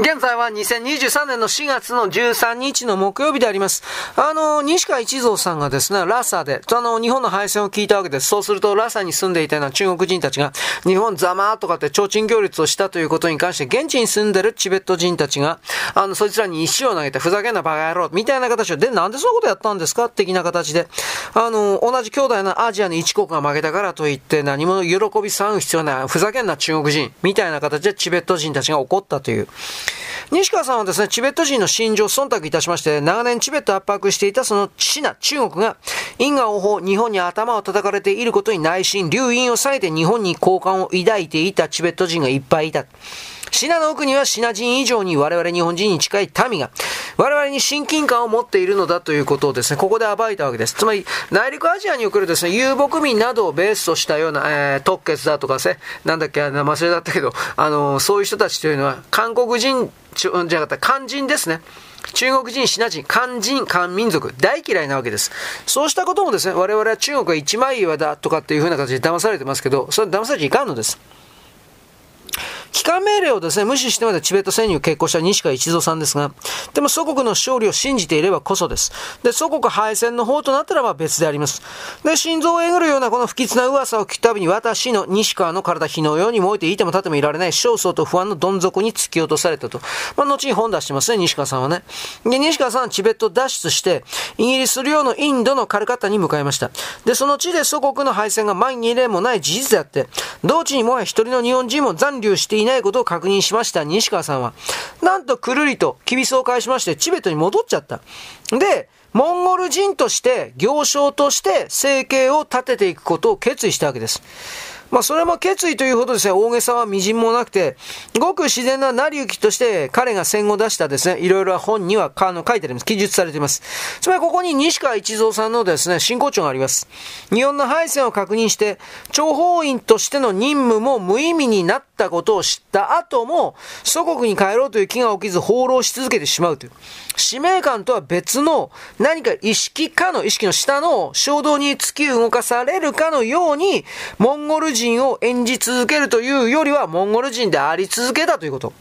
現在は2023年の4月の13日の木曜日であります。あの、西川一蔵さんがですね、ラサで、あの、日本の敗戦を聞いたわけです。そうすると、ラサに住んでいたような中国人たちが、日本ざまーとかって提灯行列をしたということに関して、現地に住んでるチベット人たちが、あの、そいつらに石を投げて、ふざけんなバカ野郎、みたいな形で、で、なんでそんなことやったんですか？的な形で、あの、同じ兄弟のアジアの一国が負けたからといって、何も喜び騒ぐ必要ない、ふざけんな中国人、みたいな形でチベット人たちが怒ったという。西川さんはですね、チベット人の心情を忖度いたしまして、長年チベット圧迫していたそのシナ、中国が、因果応報、日本に頭を叩かれていることに内心、留飲をさえて日本に好感を抱いていたチベット人がいっぱいいた。シナの奥にはシナ人以上に我々日本人に近い民が、我々に親近感を持っているのだということをですね、ここで暴いたわけです。つまり、内陸アジアにおけるですね、遊牧民などをベースとしたような、えー、特決だとかですね、なんだっけ、忘れだったけど、あの、そういう人たちというのは、韓国人、じゃなかった、漢人ですね。中国人、シナ人、漢人、漢民族、大嫌いなわけです。そうしたこともですね、我々は中国は一枚岩だとかっていうふうな形で騙されてますけど、それ騙されちゃいかんのです。帰還命令をですね、無視してまでチベット潜入を決行した西川一蔵さんですが、でも祖国の勝利を信じていればこそです。で、祖国敗戦の方となったらば別であります。で、心臓をえぐるようなこの不吉な噂を聞くたびに私の西川の体火のように燃えていても立ってもいられない焦燥と不安のどん底に突き落とされたと。まあ、後に本出してますね、西川さんはね。で、西川さんはチベット脱出して、イギリス領のインドのカルカッタに向かいました。で、その地で祖国の敗戦が万例もない事実であって、同地にもは一人の日本人も残留していないことを確認しました西川さんは、なんとくるりとキビスを返しましてチベットに戻っちゃった。で、モンゴル人として、行商として生計を立てていくことを決意したわけです。まあ、それも決意というほどですね、大げさは微塵もなくて、ごく自然な成り行きとして彼が戦後出したですね、いろいろ本にはあの書いてあります。記述されています。つまりここに西川一蔵さんのですね、真骨頂があります。日本の敗戦を確認して、諜報員としての任務も無意味になったことを知った後も、祖国に帰ろうという気が起きず放浪し続けてしまうという。使命感とは別の何か意識かの意識の下の衝動に突き動かされるかのように、モンゴル人を演じ続けるというよりは、モンゴル人であり続けたということ。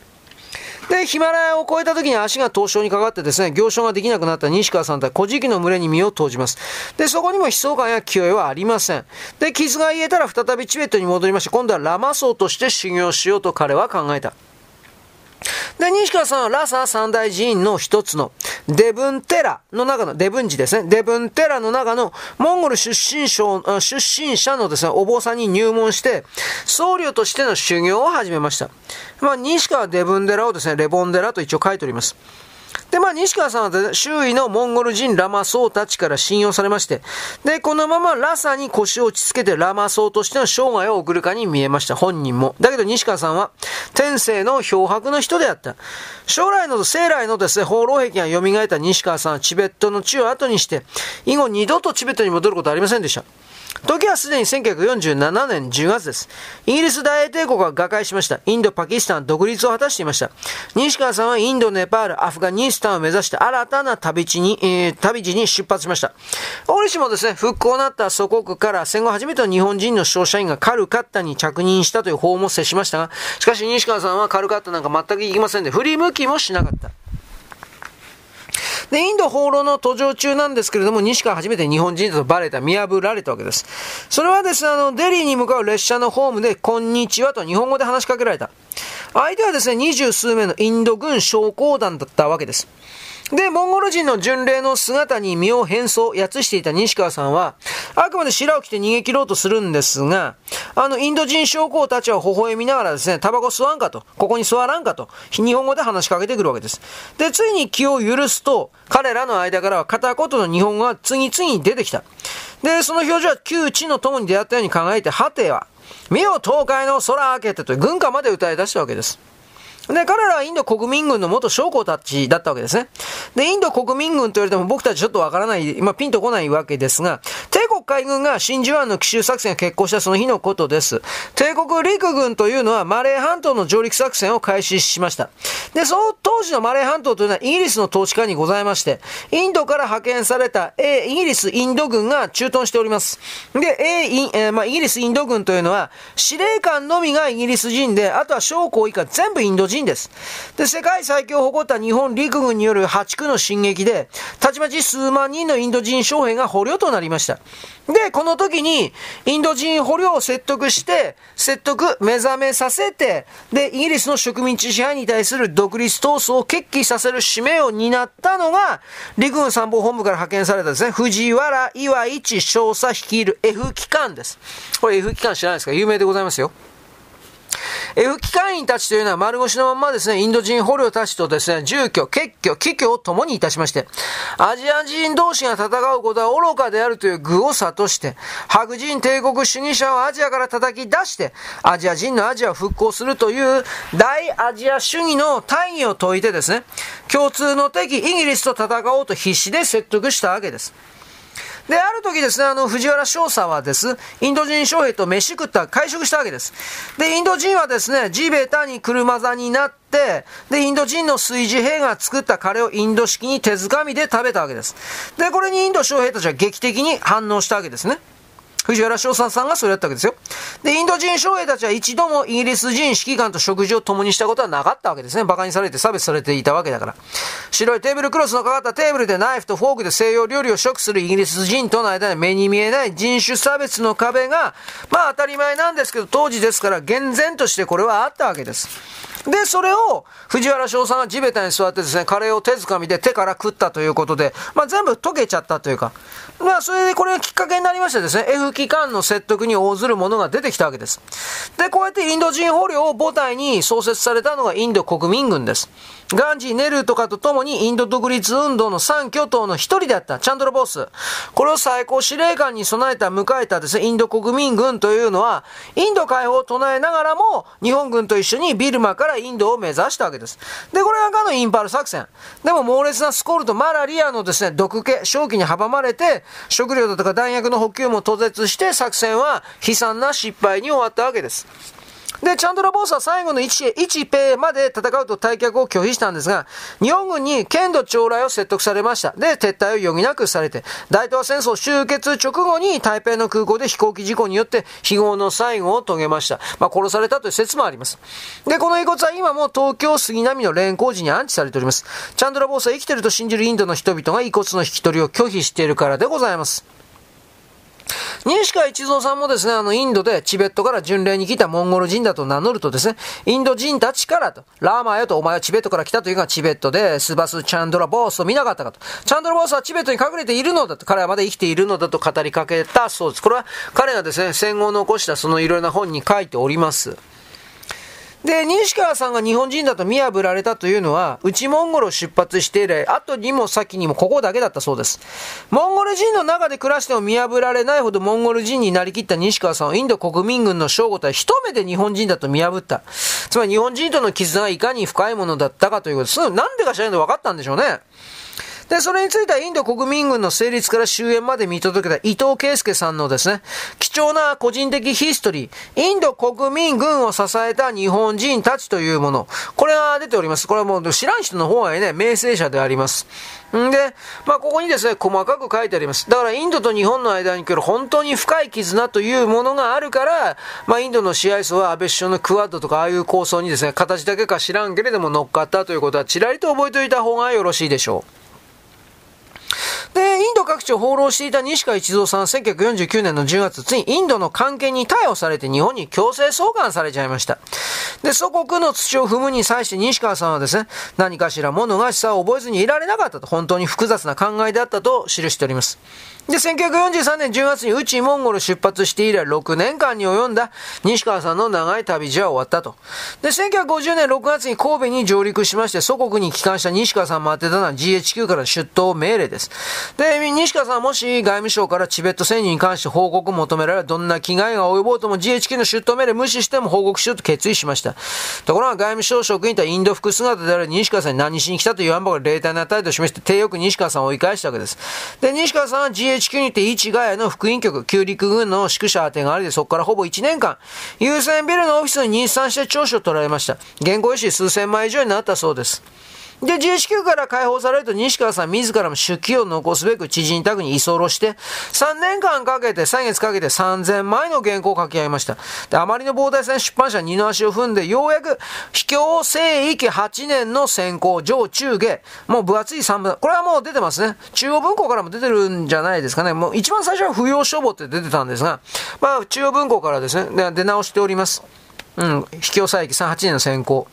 で、ヒマラヤを越えた時に足が凍傷にかかってですね、行商ができなくなった西川さんとは古事記の群れに身を投じます。で、そこにも悲壮感や気負いはありません。で、傷が癒えたら再びチベットに戻りまして、今度はラマ僧として修行しようと彼は考えた。で、西川さんはラサ三大寺院の一つの、デブンテラの中の、デブン寺ですね。デブンテラの中の、モンゴル出身者、出身者のですね、お坊さんに入門して、僧侶としての修行を始めました。まあ、西川デブン寺をですね、レボン寺と一応書いております。で、まあ、西川さんは周囲のモンゴル人ラマ僧たちから信用されまして、で、このままラサに腰を落ち着けてラマ僧としての生涯を送るかに見えました、本人も。だけど西川さんは、天性の漂白の人であった。将来の、生来のですね、放浪壁が蘇った西川さんはチベットの地を後にして、以後二度とチベットに戻ることはありませんでした。時はすでに1947年10月です。イギリス大英帝国が瓦解しました。インド、パキスタン、独立を果たしていました。西川さんはインド、ネパール、アフガニスタンを目指して新たな旅地に、えー、旅路に出発しました。折しもですね、復興なった祖国から戦後初めての日本人の商社員がカルカッタに着任したという法も接しましたが、しかし西川さんはカルカッタなんか全く行きませんで、振り向きもしなかった。で、インド放浪の途上中なんですけれども、西から初めて日本人だとバレた、見破られたわけです。それはですね、あの、デリーに向かう列車のホームで、こんにちはと日本語で話しかけられた。相手はですね、二十数名のインド軍将校団だったわけです。で、モンゴル人の巡礼の姿に身を変装、やつしていた西川さんは、あくまで白を着て逃げ切ろうとするんですが、あの、インド人将校たちは微笑みながらですね、タバコ吸わんかと、ここに座らんかと、日本語で話しかけてくるわけです。で、ついに気を許すと、彼らの間からは片言の日本語が次々に出てきた。で、その表情は旧知の友に出会ったように考えて、はては、目を東海の空開けてと軍歌まで歌い出したわけです。で、彼らはインド国民軍の元将校たちだったわけですね。で、インド国民軍と言われても僕たちちょっとわからない、まあ、ピンとこないわけですが、帝国海軍が真珠湾の奇襲作戦が決行したその日のことです。帝国陸軍というのはマレー半島の上陸作戦を開始しました。で、その当時のマレー半島というのはイギリスの統治下にございまして、インドから派遣された、えイギリスインド軍が駐屯しております。で、A、イええまあ、イギリスインド軍というのは、司令官のみがイギリス人で、あとは将校以下全部インド人人です。で、世界最強を誇った日本陸軍による破竹の進撃で、たちまち数万人のインド人将兵が捕虜となりました。で、この時に、インド人捕虜を説得して、説得、目覚めさせて、で、イギリスの植民地支配に対する独立闘争を決起させる使命を担ったのが、陸軍参謀本部から派遣されたですね、藤原岩一少佐率いる F 機関です。これ F 機関知らないですか？有名でございますよ。F 機関員たちというのは丸腰のままですね、インド人捕虜たちとですね、住居、結居、帰居を共にいたしまして、アジア人同士が戦うことは愚かであるという愚を悟して、白人帝国主義者をアジアから叩き出して、アジア人のアジアを復興するという大アジア主義の大義を説いてですね、共通の敵イギリスと戦おうと必死で説得したわけです。で、ある時ですね、あの、藤原少佐はです、インド人将兵と飯食った、会食したわけです。で、インド人はですね、地べたに車座になって、で、インド人の炊事兵が作ったカレーをインド式に手づかみで食べたわけです。で、これにインド将兵たちは劇的に反応したわけですね。藤原翔さんがそれやったわけですよ。で、インド人将兵たちは一度もイギリス人指揮官と食事を共にしたことはなかったわけですね。馬鹿にされて差別されていたわけだから。白いテーブルクロスのかかったテーブルでナイフとフォークで西洋料理を食するイギリス人との間に目に見えない人種差別の壁が、まあ当たり前なんですけど、当時ですから厳然としてこれはあったわけです。で、それを藤原翔さんが地べたに座ってですね、カレーを手づかみで手から食ったということで、まあ全部溶けちゃったというか、まあそれでこれがきっかけになりましてですね、F 機関の説得に応ずるものが出てきたわけです。で、こうやってインド人捕虜を母体に創設されたのがインド国民軍です。ガンジー、ネルーとかと共にインド独立運動の三巨頭の一人であったチャンドラボス。これを最高司令官に備えた迎えたですね、インド国民軍というのは、インド解放を唱えながらも、日本軍と一緒にビルマからインドを目指したわけです。で、これがかのインパル作戦。でも猛烈なスコールとマラリアのですね、毒気、正気に阻まれて、食料だとか弾薬の補給も途絶して作戦は悲惨な失敗に終わったわけです。で、チャンドラボースは最後の1、1ペイまで戦うと退却を拒否したんですが、日本軍に剣道将来を説得されました。で、撤退を余儀なくされて、大東亜戦争終結直後に台北の空港で飛行機事故によって非業の最後を遂げました。まあ、殺されたという説もあります。で、この遺骨は今も東京杉並の連行時に安置されております。チャンドラボースは生きてると信じるインドの人々が遺骨の引き取りを拒否しているからでございます。西川一蔵さんもですね、あの、インドでチベットから巡礼に来たモンゴル人だと名乗るとですね、インド人たちからと、ラーマーよとお前はチベットから来たというがチベットでスバス・チャンドラ・ボースを見なかったかと。チャンドラ・ボースはチベットに隠れているのだと、彼はまだ生きているのだと語りかけたそうです。これは彼がですね、戦後残したそのいろいろな本に書いております。で、西川さんが日本人だと見破られたというのは、内モンゴルを出発して以来、後にも先にもここだけだったそうです。モンゴル人の中で暮らしても見破られないほどモンゴル人になりきった西川さんをインド国民軍の正午とは一目で日本人だと見破った。つまり日本人との絆がいかに深いものだったかということです。なんでか知らないと分かったんでしょうね。で、それについてはインド国民軍の成立から終焉まで見届けた伊藤圭介さんのですね、貴重な個人的ヒストリー、インド国民軍を支えた日本人たちというもの、これが出ております。これはもう知らん人の方がね、名声者であります。んで、まあ、ここにですね、細かく書いてあります。だから、インドと日本の間に来る本当に深い絆というものがあるから、まあ、インドの支配層は安倍首相のクワッドとか、ああいう構想にですね、形だけか知らんけれども乗っかったということは、ちらりと覚えておいた方がよろしいでしょう。で、インド各地を放浪していた西川一蔵さんは1949年の10月、ついにインドの関係に逮捕されて日本に強制送還されちゃいました。で、祖国の土を踏むに際して西川さんはですね、何かしら物がしさを覚えずにいられなかったと、本当に複雑な考えであったと記しております。で、1943年10月に内モンゴル出発して以来6年間に及んだ西川さんの長い旅路は終わったと。で、1950年6月に神戸に上陸しまして、祖国に帰還した西川さん待ってたのは GHQ から出頭命令です。で、西川さんもし外務省からチベット戦に関して報告を求められ、どんな危害が及ぼうとも GHQ の出頭命令無視しても報告しようと決意しました。ところが外務省職員とはインド服姿である西川さんに何しに来たという案ばかり霊体な態度を示して、低欲西川さんを追い返したわけです。で、西川さんは GHQ にて市ヶ谷の副員局、旧陸軍の宿舎宛てがありで、そこからほぼ1年間、優先ビルのオフィスに日産して聴取を取られました。原稿用紙数千枚以上になったそうです。で、GHQ から解放されると西川さん自らも出費を残すべく知人宅に居候して、3年間かけて、3月かけて3000枚の原稿を書き上げました。で、あまりの膨大さに出版社二の足を踏んで、ようやく、秘境聖域8年の先行、上中下、もう分厚い3分、これはもう出てますね。中央文庫からも出てるんじゃないですかね。もう一番最初は不要書簿って出てたんですが、まあ、中央文庫からですね、出直しております。うん、秘境佐伯38年の選考。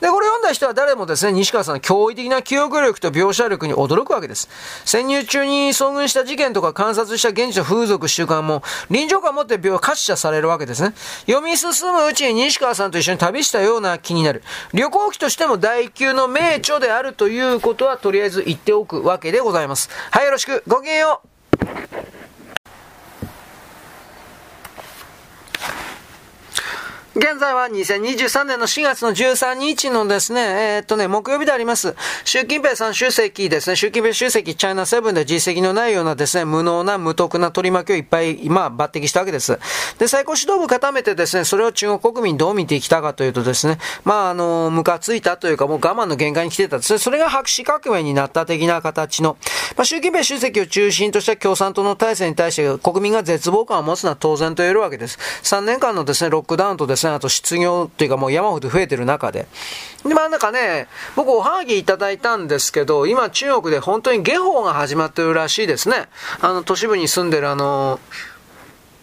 で、これ読んだ人は誰もですね、西川さんの驚異的な記憶力と描写力に驚くわけです。潜入中に遭遇した事件とか観察した現地の風俗習慣も臨場感を持って描可視者されるわけですね。読み進むうちに西川さんと一緒に旅したような気になる。旅行記としても第級の名著であるということはとりあえず言っておくわけでございます。はい、よろしく。ごきげんよう。現在は2023年の4月の13日のですね、えー、っとね、木曜日であります。習近平さん主席ですね、習近平主席、チャイナセブンで実績のないようなですね、無能な無徳な取り巻きをいっぱい、今、抜擢したわけです。で、最高指導部固めてですね、それを中国国民どう見てきたかというとですね、まあ、あの、ムカついたというか、もう我慢の限界に来てたですね。それが白紙革命になった的な形の、まあ、習近平主席を中心とした共産党の体制に対して国民が絶望感を持つのは当然と言えるわけです。3年間のですね、ロックダウンとですね、ですね、あと失業っていうかもう山ほど増えてる中で。で、まあなんかね、僕おはぎいただいたんですけど、今中国で本当に下法が始まってるらしいですね。あの、都市部に住んでるあの、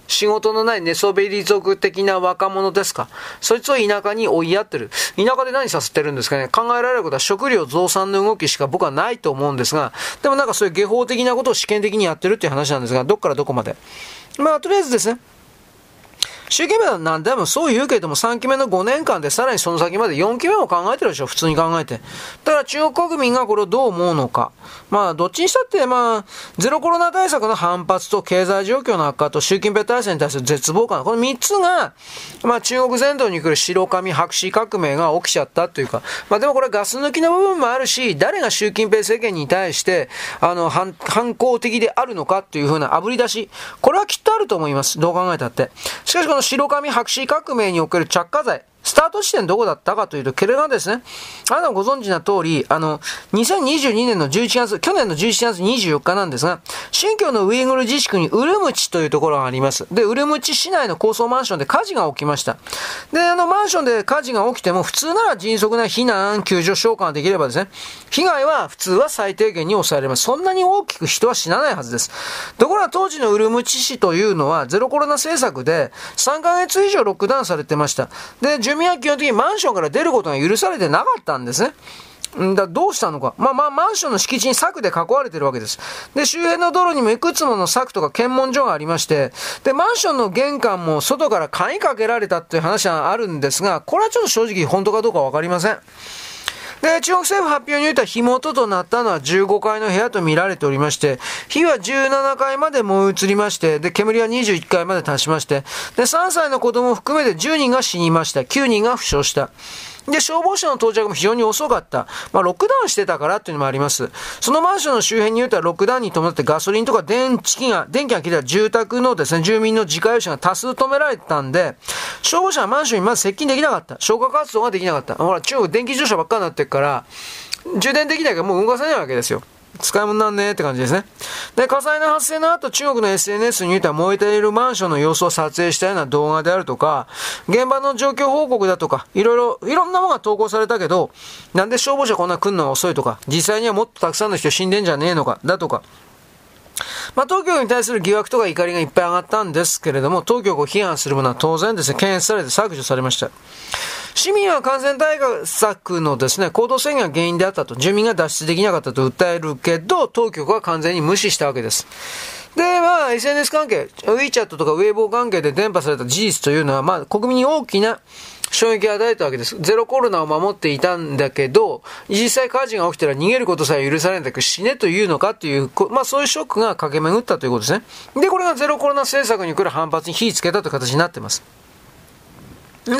仕事のない寝そべり族的な若者ですか。そいつを田舎に追いやってる。田舎で何させてるんですかね。考えられることは食料増産の動きしか僕はないと思うんですが、でもなんかそういう下法的なことを試験的にやってるっていう話なんですが、どっからどこまで。まあ、とりあえずですね。習近平は何でもそう言うけども、3期目の5年間でさらにその先まで4期目も考えてるでしょ、普通に考えて。だから中国国民がこれをどう思うのか。まあ、どっちにしたって、まあ、ゼロコロナ対策の反発と経済状況の悪化と習近平体制に対する絶望感。この3つが、まあ、中国全土に来る白紙白紙革命が起きちゃったというか、まあ、でもこれガス抜きの部分もあるし、誰が習近平政権に対して、あの、反、反抗的であるのかっていうふうな炙り出し。これはきっとあると思います。どう考えたって。しかしこの白紙白紙革命における着火剤、スタート地点どこだったかというと、ケレがですね、あなたご存知な通り、あの、2022年の11月、去年の11月24日なんですが、新疆のウイグル自治区にウルムチというところがあります。で、ウルムチ市内の高層マンションで火事が起きました。で、あの、マンションで火事が起きても、普通なら迅速な避難、救助召喚ができればですね、被害は普通は最低限に抑えられます。そんなに大きく人は死なないはずです。ところが当時のウルムチ市というのは、ゼロコロナ政策で3ヶ月以上ロックダウンされてました。で、住民は基本的にマンションから出ることが許されてなかったんですね。んだどうしたのか。まあまあ、マンションの敷地に柵で囲われてるわけです。で、周辺の道路にもいくつもの柵とか検問所がありまして、で、マンションの玄関も外から鍵かけられたっていう話はあるんですが、これはちょっと正直本当かどうかわかりません。で、中国政府発表によいては火元となったのは15階の部屋と見られておりまして、火は17階まで燃え移りまして、で、煙は21階まで達しまして、で、3歳の子供を含めて10人が死にました。9人が負傷した。で、消防車の到着も非常に遅かった。まあ、ロックダウンしてたからっていうのもあります。そのマンションの周辺に言うとはロックダウンに伴ってガソリンとか電池が、電気が切れた住宅のですね、住民の自家用車が多数止められてたんで、消防車はマンションにまず接近できなかった。消火活動ができなかった。ほら、中国電気自動車ばっかりになってるから、充電できないからもう動かせないわけですよ。使い物なんねって感じですね。で、火災の発生の後、中国の SNS においては燃えているマンションの様子を撮影したような動画であるとか、現場の状況報告だとか、いろいろ、いろんなものが投稿されたけど、なんで消防車こんな来んの遅いとか、実際にはもっとたくさんの人死んでんじゃねえのか、だとか、まあ、当局に対する疑惑とか怒りがいっぱい上がったんですけれども、当局を批判するものは当然ですね、検閲されて削除されました。市民は感染対策のですね、行動制限が原因であったと、住民が脱出できなかったと訴えるけど、当局は完全に無視したわけです。で、まあ、SNS 関係、WeChat とかウェイボー関係で伝播された事実というのは、まあ、国民に大きな衝撃を与えたわけです。ゼロコロナを守っていたんだけど、実際火事が起きたら逃げることさえ許されないんだけど、死ねというのかっていう、まあそういうショックが駆け巡ったということですね。で、これがゼロコロナ政策に来る反発に火つけたという形になっています。で、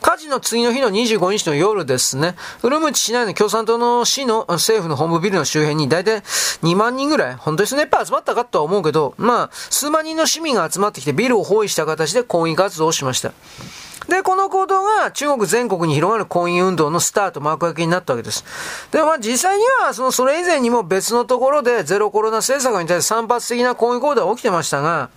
火事の次の日の25日の夜ですね、ウルムチ市内の共産党の市の政府の本部ビルの周辺に大体2万人ぐらい、本当にそのやっぱ集まったかとは思うけど、まあ、数万人の市民が集まってきてビルを包囲した形で抗議活動をしました。で、この行動が中国全国に広がる婚姻運動のスタート、幕開けになったわけです。で、まあ実際には、その、それ以前にも別のところでゼロコロナ政策に対して散発的な抗議行動が起きてましたが、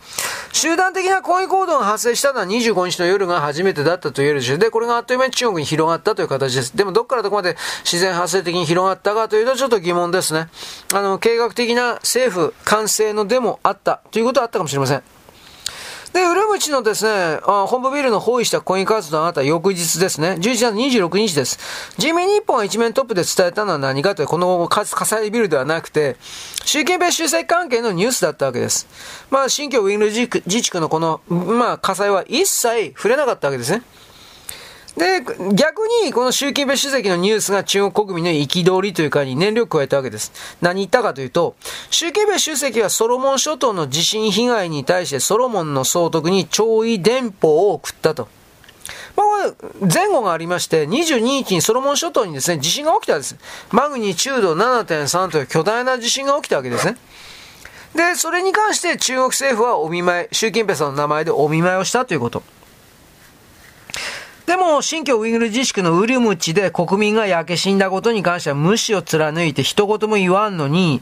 集団的な抗議行動が発生したのは25日の夜が初めてだったと言えるでしょう。で、これがあっという間に中国に広がったという形です。でも、どっからどこまで自然発生的に広がったかというと、ちょっと疑問ですね。あの、計画的な政府完成のデモあったということはあったかもしれません。で、ウルムチのですね、あ本部ビルの包囲したコイン活動があなた翌日ですね、11月26日です。人民日本が一面トップで伝えたのは何かという、この火災ビルではなくて、習近平主席関係のニュースだったわけです。まあ、新疆ウィンル自治区のこの、まあ、火災は一切触れなかったわけですね。で、逆に、この習近平主席のニュースが中国国民の憤りというかに燃料を加えたわけです。何言ったかというと、習近平主席はソロモン諸島の地震被害に対してソロモンの総督に弔意電報を送ったと。まあ、前後がありまして、22日にソロモン諸島にですね、地震が起きたんです。マグニチュード7.3という巨大な地震が起きたわけですね。で、それに関して中国政府はお見舞い、習近平さんの名前でお見舞いをしたということ。でも、新疆ウイグル自治区のウリムチで国民が焼け死んだことに関しては無視を貫いて一言も言わんのに、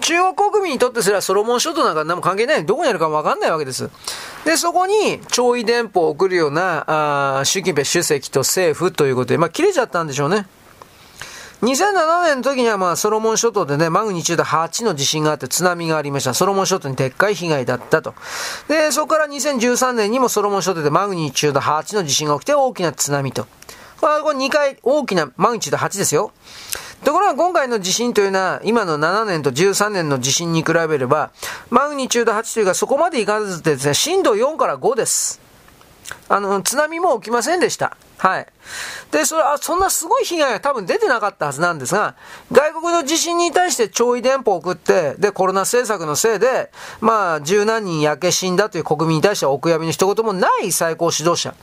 中国国民にとってすらソロモン諸島なんか何も関係ない。どこにあるかわかんないわけです。で、そこに、弔意電報を送るような、あ習近平主席と政府ということで、まあ、切れちゃったんでしょうね。2007年の時にはまあソロモン諸島でね、マグニチュード8の地震があって津波がありました。ソロモン諸島にでっかい被害だったと。で、そこから2013年にもソロモン諸島でマグニチュード8の地震が起きて大きな津波と。まあこれは2回大きなマグニチュード8ですよ。ところが今回の地震というのは、今の7年と13年の地震に比べれば、マグニチュード8というかそこまでいかずですね、震度4から5です。あの、津波も起きませんでした。はい。で、それ、あ、そんなすごい被害が多分出てなかったはずなんですが、外国の地震に対して弔意電報を送って、で、コロナ政策のせいで、まあ、十何人焼け死んだという国民に対してはお悔やみの一言もない最高指導者。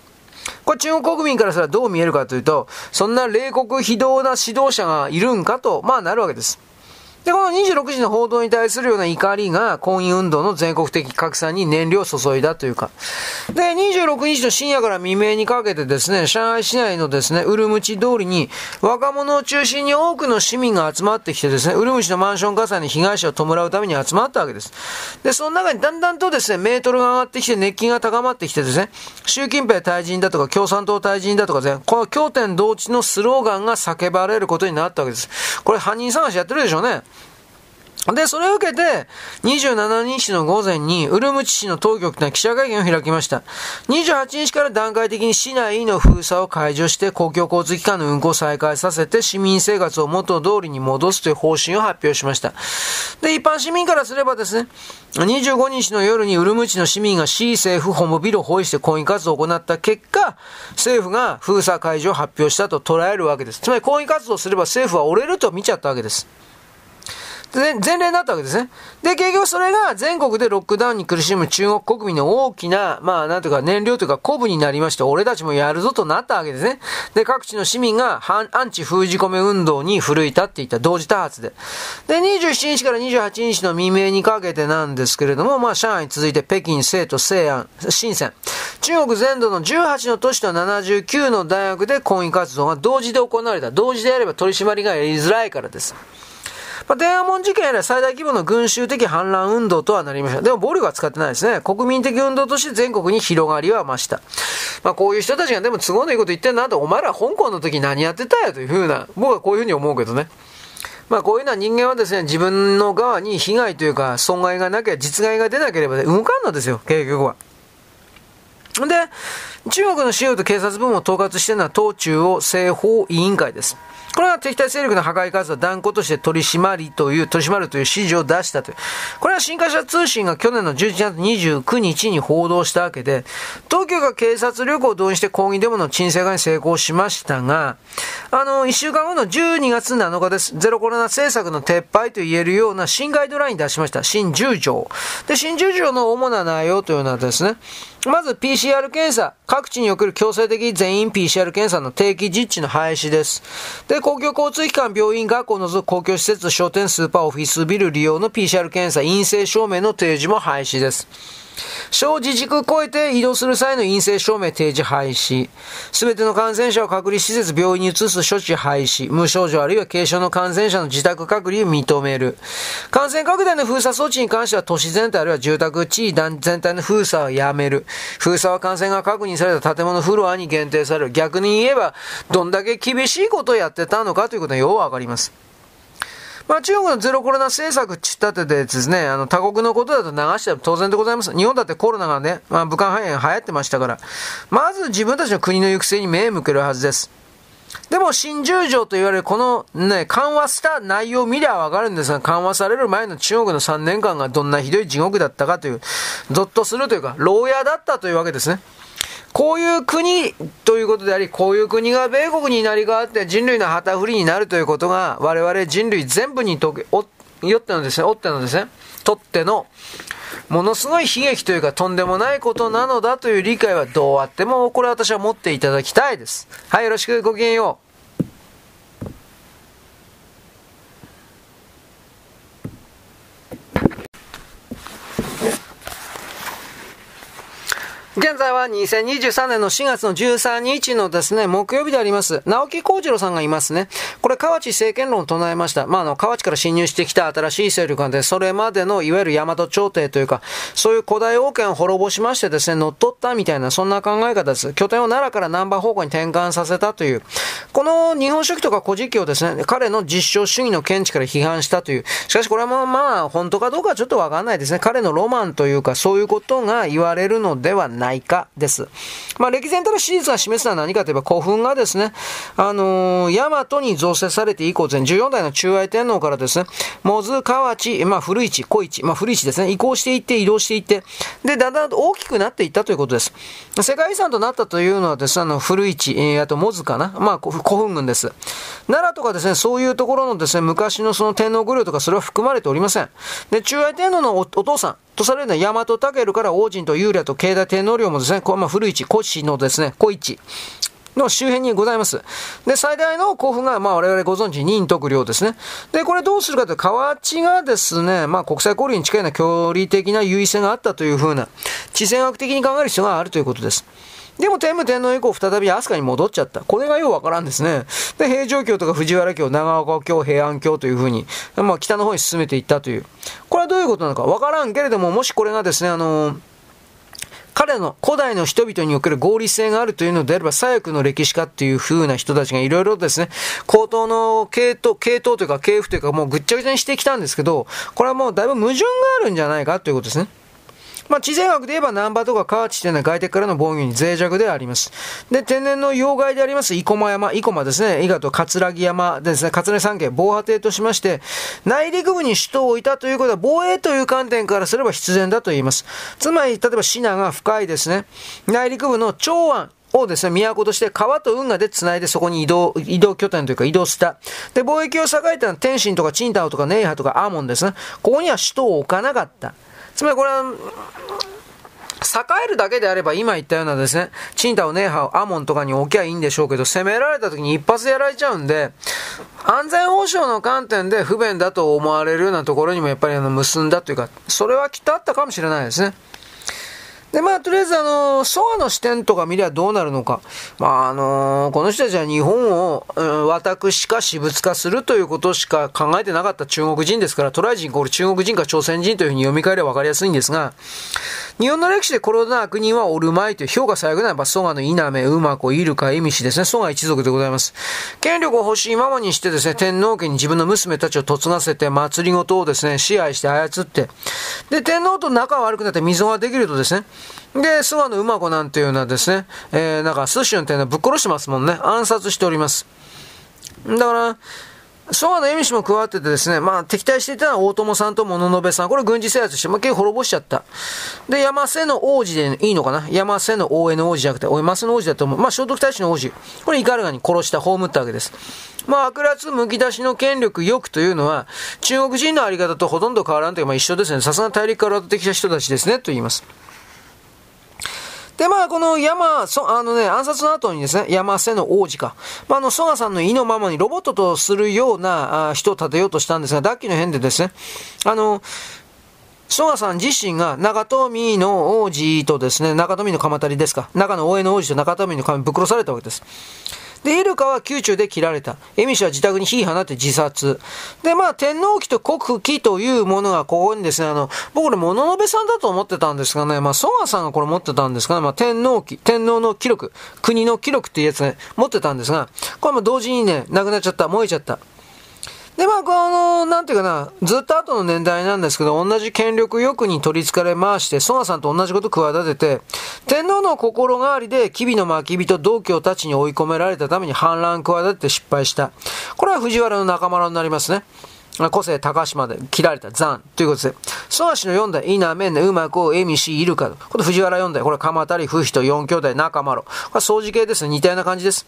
これ中国国民からすらどう見えるかというと、そんな冷酷非道な指導者がいるんかと、まあなるわけです。で、この26時の報道に対するような怒りが、婚姻運動の全国的拡散に燃料を注いだというか。で、26日の深夜から未明にかけてですね、上海市内のですね、ウルムチ通りに、若者を中心に多くの市民が集まってきてですね、ウルムチのマンション火災に被害者を弔うために集まったわけです。で、その中にだんだんとですね、メートルが上がってきて熱気が高まってきてですね、習近平退陣だとか共産党退陣だとかですね、この経典同地のスローガンが叫ばれることになったわけです。これ犯人探しやってるでしょうね。で、それを受けて、27日の午前に、ウルムチ市の当局が記者会見を開きました。28日から段階的に市内の封鎖を解除して、公共交通機関の運行を再開させて、市民生活を元通りに戻すという方針を発表しました。で、一般市民からすればですね、25日の夜にウルムチの市民が市政府本部ビルを包囲して抗議活動を行った結果、政府が封鎖解除を発表したと捉えるわけです。つまり抗議活動すれば政府は折れると見ちゃったわけです。前例になったわけですね。で、結局それが全国でロックダウンに苦しむ中国国民の大きな、まあ、なんというか燃料というか鼓舞になりまして、俺たちもやるぞとなったわけですね。で、各地の市民がアンチ封じ込め運動に奮い立っていた同時多発で。で、27日から28日の未明にかけてなんですけれども、まあ、上海に続いて北京、成都、西安、深セン、中国全土の18の都市と79の大学で抗議活動が同時で行われた。同時であれば取り締まりがやりづらいからです。まあ、天安門事件よりは最大規模の群衆的反乱運動とはなりました。でも暴力は使ってないですね。国民的運動として全国に広がりは増した。まあ、こういう人たちがでも都合のいいこと言ってんなと、お前ら香港の時何やってたよというふうな、僕はこういうふうに思うけどね。まあこういうのは人間はですね、自分の側に被害というか損害がなきゃ実害が出なければ、ね、動かんのですよ、結局は。で、中国の司法と警察部門を統括しているのは党中央政法委員会です。これは敵対勢力の破壊活動を断固として取り締まりという、取り締まるという指示を出したという。これは新華社通信が去年の11月29日に報道したわけで、当局が警察力を動員して抗議デモの沈静化に成功しましたが、あの、1週間後の12月7日です。ゼロコロナ政策の撤廃と言えるような新ガイドライン出しました。新10条。で、新10条の主な内容というのはですね、まず PCR 検査、各地における強制的全員 PCR 検査の定期実地の廃止です。で、公共交通機関、病院、学校の公共施設、商店、スーパー、オフィスビル利用の PCR 検査、陰性証明の提示も廃止です。小自治区超えて移動する際の陰性証明提示廃止。すべての感染者を隔離施設、病院に移す処置廃止。無症状あるいは軽症の感染者の自宅隔離を認める。感染拡大の封鎖措置に関しては都市全体あるいは住宅地域全体の封鎖をやめる。封鎖は感染が確認された建物フロアに限定される。逆に言えば、どんだけ厳しいことをやってたのかということがようわかります。まあ中国のゼロコロナ政策ちったってでですね、あの他国のことだと流しても当然でございます。日本だってコロナがね、まあ武漢肺炎流行ってましたから、まず自分たちの国の行く末に目を向けるはずです。でも、新十条と言われるこのね、緩和した内容を見りゃわかるんですが、緩和される前の中国の3年間がどんなひどい地獄だったかという、ゾッとするというか、牢屋だったというわけですね。こういう国ということであり、こういう国が米国になりがあって人類の旗振りになるということが、我々人類全部にとけ、お、よってのですね、おってのですね、とっての、ものすごい悲劇というかとんでもないことなのだという理解はどうあってもこれ私は持っていただきたいです。はい、よろしくごきげんよう。現在は2023年の4月の13日のですね、木曜日であります。直木幸次郎さんがいますね。これ、河内政権論を唱えました。まあ、あの、河内から侵入してきた新しい勢力がで、それまでのいわゆる大和朝廷というか、そういう古代王権を滅ぼしましてですね、乗っ取ったみたいな、そんな考え方です。拠点を奈良から南波方向に転換させたという。この日本書紀とか古事記をですね、彼の実証主義の見地から批判したという。しかしこれはまあ、まあ、本当かどうかはちょっとわかんないですね。彼のロマンというか、そういうことが言われるのではないないかです。まあ、歴然たる史実が示すのは何かといえば、古墳がですね、あのー、大和に造成されて以降、前14代の中愛天皇からですね、モズ、河内、まあ、古市、小市、まあ、古市ですね、移行していって、移動していって、で、だんだんと大きくなっていったということです。世界遺産となったというのはですね、あの、古市、えー、あと、モズかな、まあ、古墳群です。奈良とかですね、そういうところのですね、昔のその天皇御陵とか、それは含まれておりません。で、中愛天皇のお父さん、とされるのは大和武から王神と有利と慶大天皇陵もですね、こまあ古市、古市のですね、古市。の周辺にございます。で、最大の興奮が、まあ我々ご存知、任徳領ですね。で、これどうするかというと、河内がですね、まあ国際交流に近いような距離的な優位性があったというふうな、地政学的に考える必要があるということです。でも天武天皇以降再び飛鳥に戻っちゃった。これがようわからんですね。で、平城京とか藤原京、長岡京、平安京というふうに、まあ北の方に進めていったという。これはどういうことなのかわからんけれども、もしこれがですね、あのー彼の古代の人々における合理性があるというのであれば、左翼の歴史家っていう風な人たちがいろいろですね、高等の系統、系統というか系譜というかもうぐっちゃぐちゃにしてきたんですけど、これはもうだいぶ矛盾があるんじゃないかということですね。まあ、地政学で言えば南波とか河内というのは外敵からの防御に脆弱であります。で、天然の要害であります、生駒山、生駒ですね、伊賀と葛城山ですね、葛城山系、防波堤としまして、内陸部に首都を置いたということは、防衛という観点からすれば必然だと言います。つまり、例えばシナが深いですね、内陸部の長安、をですね、都として川と運河で繋いでそこに移動、移動拠点というか移動した。で、貿易を栄えたのは天津とかチンタオとかネイハとかアーモンですね。ここには首都を置かなかった。つまりこれは、栄えるだけであれば今言ったようなですね、チンタオ、ネーハオ、アモンとかに置きゃいいんでしょうけど、攻められた時に一発やられちゃうんで、安全保障の観点で不便だと思われるようなところにもやっぱりあの結んだというか、それはきっとあったかもしれないですね。で、まあ、とりあえず、あの、ソアの視点とか見りゃどうなるのか。まあ、あの、この人たちは日本を、うん、私か私物化するということしか考えてなかった中国人ですから、トライ人、これ中国人か朝鮮人というふうに読み替えればわかりやすいんですが、日本の歴史でこれほどの悪人はおるまいという評価最悪なのは、蘇我の稲目、馬子、イルカ、イミシですね、蘇我一族でございます。権力を欲しいままにしてですね、天皇家に自分の娘たちを嫁がせて、祭りごとをですね、支配して操って、で、天皇と仲悪くなって溝ができるとですね、で、諏訪の馬子なんていうのはですね、えー、なんか、寿司運転でぶっ殺してますもんね。暗殺しております。だから、蘇我の恵美氏も加わっててですね、まあ敵対していたのは大友さんと物部さん。これ軍事制圧して、まあ結構滅ぼしちゃった。で、山瀬の王子でいいのかな？山瀬の大江の王子じゃなくて、お山瀬の王子だと思う。まあ聖徳太子の王子。これイカルガに殺した、葬ったわけです。まあ悪辣むき出しの権力欲というのは、中国人のあり方とほとんど変わらんというか、まあ一緒ですね。さすが大陸から渡ってきた人たちですね、と言います。で、まあ、この山、そ、あのね、暗殺の後にですね、山瀬の王子か。まあ、あの、蘇我さんの意のままにロボットとするようなあ人を立てようとしたんですが、ダッキの変でですね、あの、蘇我さん自身が長富の王子とですね、中富の鎌足りですか、中の大江の王子と長富の鎌ぶっ殺されたわけです。で、イルカは宮中で切られた。エミシは自宅に火放って自殺。で、まあ、天皇旗と国旗というものがここにですね、あの、僕これ物のべさんだと思ってたんですがね、まあ、蘇我さんがこれ持ってたんですがね、まあ、天皇旗、天皇の記録、国の記録っていうやつね、持ってたんですが、これも同時にね、なくなっちゃった、燃えちゃった。で、まあ、この、なんていうかな、ずっと後の年代なんですけど、同じ権力欲に取り憑かれまして、ソガさんと同じこと企てて、天皇の心変わりで、吉備の巻人同郷たちに追い込められたために反乱企てて失敗した。これは藤原の仲間になりますね。個性高島で切られた残ということで、ソアシの4代、イナメンネ、ウマコ、エミシ、イルカこれ藤原4代、これ鎌足り、フヒト、4兄弟、仲間ろ。これ掃除系ですね。似たような感じです。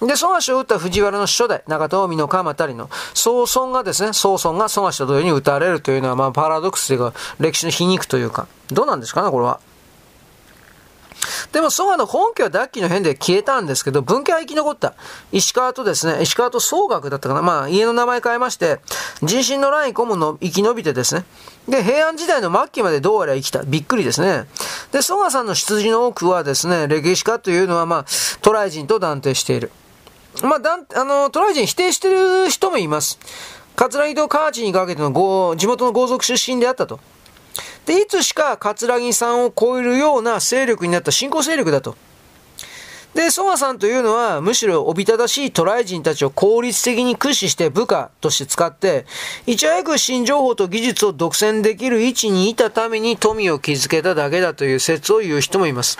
で、蘇我氏を撃った藤原の初代、中東美の鎌足りの、曹孫がですね、曹孫が蘇我氏と同様に撃たれるというのは、まあ、パラドックスというか、歴史の皮肉というか、どうなんですかね、これは。でも、蘇我の本家はダッキーの変で消えたんですけど、文家は生き残った。石川とですね、石川と総学だったかな。まあ、家の名前変えまして、人心の乱以降もの生き延びてですね。で、平安時代の末期までどうやら生きた。びっくりですね。で、蘇我さんの出自の多くはですね、歴史家というのは、まあ、渡来人と断定している。まあ、だん、あの、渡来人否定してる人もいます。桂木と河内にかけての地元の豪族出身であったと。で、いつしか桂木さんを超えるような勢力になった新興勢力だと。で、ソガさんというのは、むしろおびただしい渡来人たちを効率的に駆使して部下として使って、いち早く新情報と技術を独占できる位置にいたために富を築けただけだという説を言う人もいます。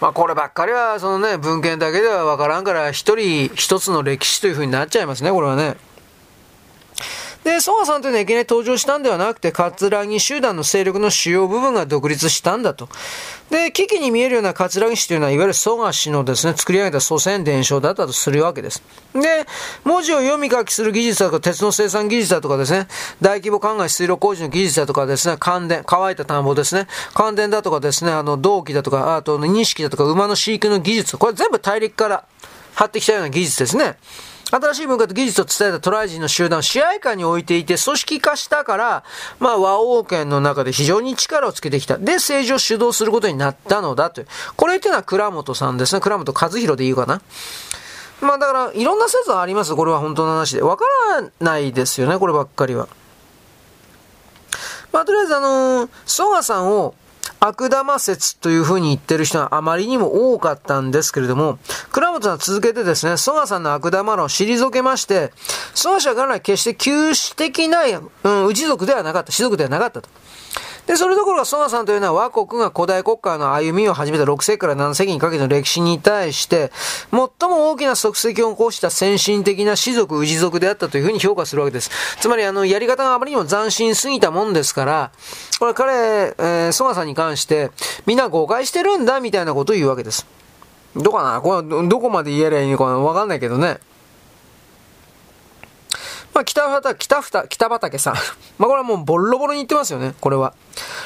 まあこればっかりは、そのね、文献だけではわからんから、一人一つの歴史というふうになっちゃいますね、これはね。で、ソガさんというのはいきなり登場したんではなくて、葛城集団の勢力の主要部分が独立したんだと。で、危機に見えるような葛城氏というのは、いわゆる蘇我氏のですね、作り上げた祖先伝承だったとするわけです。で、文字を読み書きする技術だとか、鉄の生産技術だとかですね、大規模灌漑水路工事の技術だとかですね、関電、乾いた田んぼですね、関電だとかですね、あの、銅器だとか、あと、錦だとか、馬の飼育の技術、これ全部大陸から張ってきたような技術ですね。新しい文化と技術を伝えたトライ人の集団を支配下に置いていて組織化したから、まあ和王権の中で非常に力をつけてきた。で、政治を主導することになったのだという。これっていうのは倉本さんですね。倉本和弘でいいかな。まあだから、いろんな説はあります。これは本当の話で。わからないですよね、こればっかりは。まあとりあえずあのー、蘇我さんを悪玉説というふうに言ってる人はあまりにも多かったんですけれども、倉本さんは続けてですね、蘇我さんの悪玉論を退けまして、蘇我氏は元来決して旧史的な、うん、氏族ではなかった、氏族ではなかったと。で、それどころかソナさんというのは和国が古代国家の歩みを始めた6世紀から7世紀にかけての歴史に対して、最も大きな足跡を起こした先進的な士族、氏族であったというふうに評価するわけです。つまり、あの、やり方があまりにも斬新すぎたもんですから、これ彼、えー、ソナさんに関して、みんな誤解してるんだ、みたいなことを言うわけです。どうかな？これ、どこまで言えればいいのかわかんないけどね。まあ、北畑、北畑、北畑さん。まあ、これはもうボロボロに言ってますよね、これは。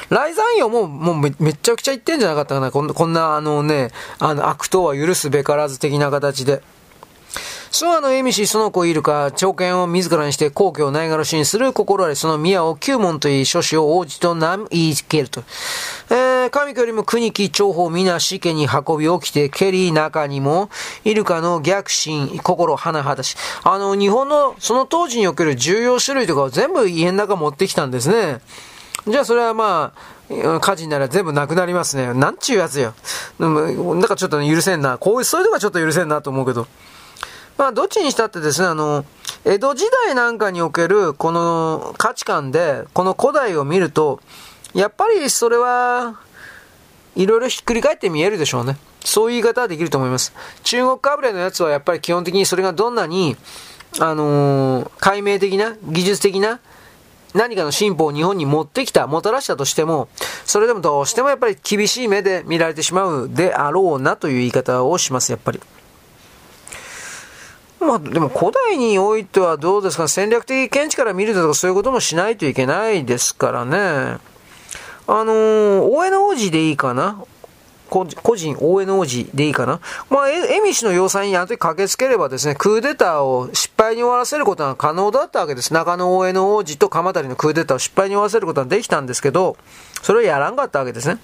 雷山陽も、もうめめちゃくちゃ言ってんじゃなかったかな。こんな、こんな、あのね、あの、悪党は許すべからず的な形で。諏訪の恵美氏その子いるか、長剣を自らにして皇居をないがらしにする心あり、その宮を九門といい、諸子を王子と名言いつけると。えー、神よりも国木長宝皆死家に運び起きて、ケリー中にも、イルカの逆心、心、花はだし。あの、日本のその当時における重要種類とかを全部家の中持ってきたんですね。じゃあそれはまあ、火事になら全部なくなりますね。なんちゅうやつよ。なんかちょっと許せんな。こういう、そういうとこはちょっと許せんなと思うけど。まあ、どっちにしたってですね、あの、江戸時代なんかにおけるこの価値観で、この古代を見ると、やっぱりそれは、いろいろひっくり返って見えるでしょうね。そういう言い方はできると思います。中国かぶれのやつはやっぱり基本的にそれがどんなに、あのー、解明的な、技術的な、何かの進歩を日本に持ってきた、もたらしたとしても、それでもどうしてもやっぱり厳しい目で見られてしまうであろうなという言い方をします、やっぱり。まあ、でも古代においてはどうですか、戦略的見地から見るとかそういうこともしないといけないですからね。あのー、大江の王子でいいかな？個人応援の王子でいいかな？まあ、エミ氏の要塞にあの時駆けつければですね、クーデターを失敗に終わらせることが可能だったわけです。中野大江の王子と鎌足のクーデターを失敗に終わらせることができたんですけど、それをやらんかったわけですね。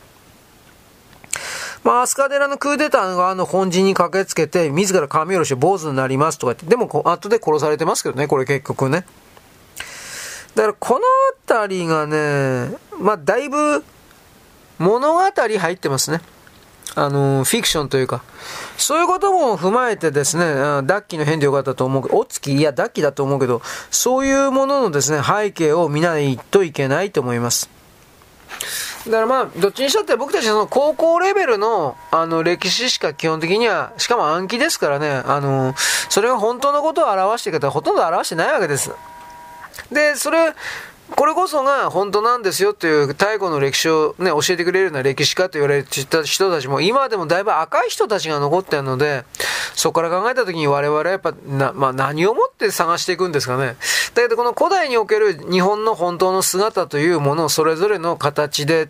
まあ、アスカデラのクーデター側の本陣に駆けつけて、自ら髪下ろして坊主になりますとか言って、でも後で殺されてますけどね、これ結局ね。だからこのあたりがね、まあ、だいぶ物語入ってますね。あの、フィクションというか、そういうことも踏まえてですね、ダッキーの変でよかったと思うけど、お月、いや、ダッキーだと思うけど、そういうもののですね、背景を見ないといけないと思います。だからまあ、どっちにしたって僕たちの高校レベルの、あの、歴史しか基本的には、しかも暗記ですからね、あの、それが本当のことを表している方はほとんど表してないわけです。で、それ、これこそが本当なんですよっていう太古の歴史をね、教えてくれるような歴史家と言われてた人たちも今でもだいぶ赤い人たちが残ってるので、そこから考えた時に我々はやっぱな、まあ何をもって探していくんですかね。だけどこの古代における日本の本当の姿というものをそれぞれの形で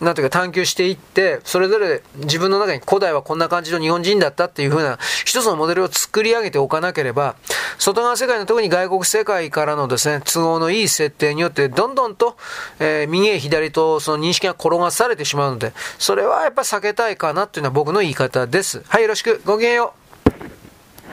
なんていうか探求していって、それぞれ自分の中に古代はこんな感じの日本人だったっていう風な一つのモデルを作り上げておかなければ、外側世界の特に外国世界からのですね、都合のいい設定によってどんどんと、えー、右へ左とその認識が転がされてしまうので、それはやっぱ避けたいかなっていうのは僕の言い方です。はい、よろしく。ごきげんよう。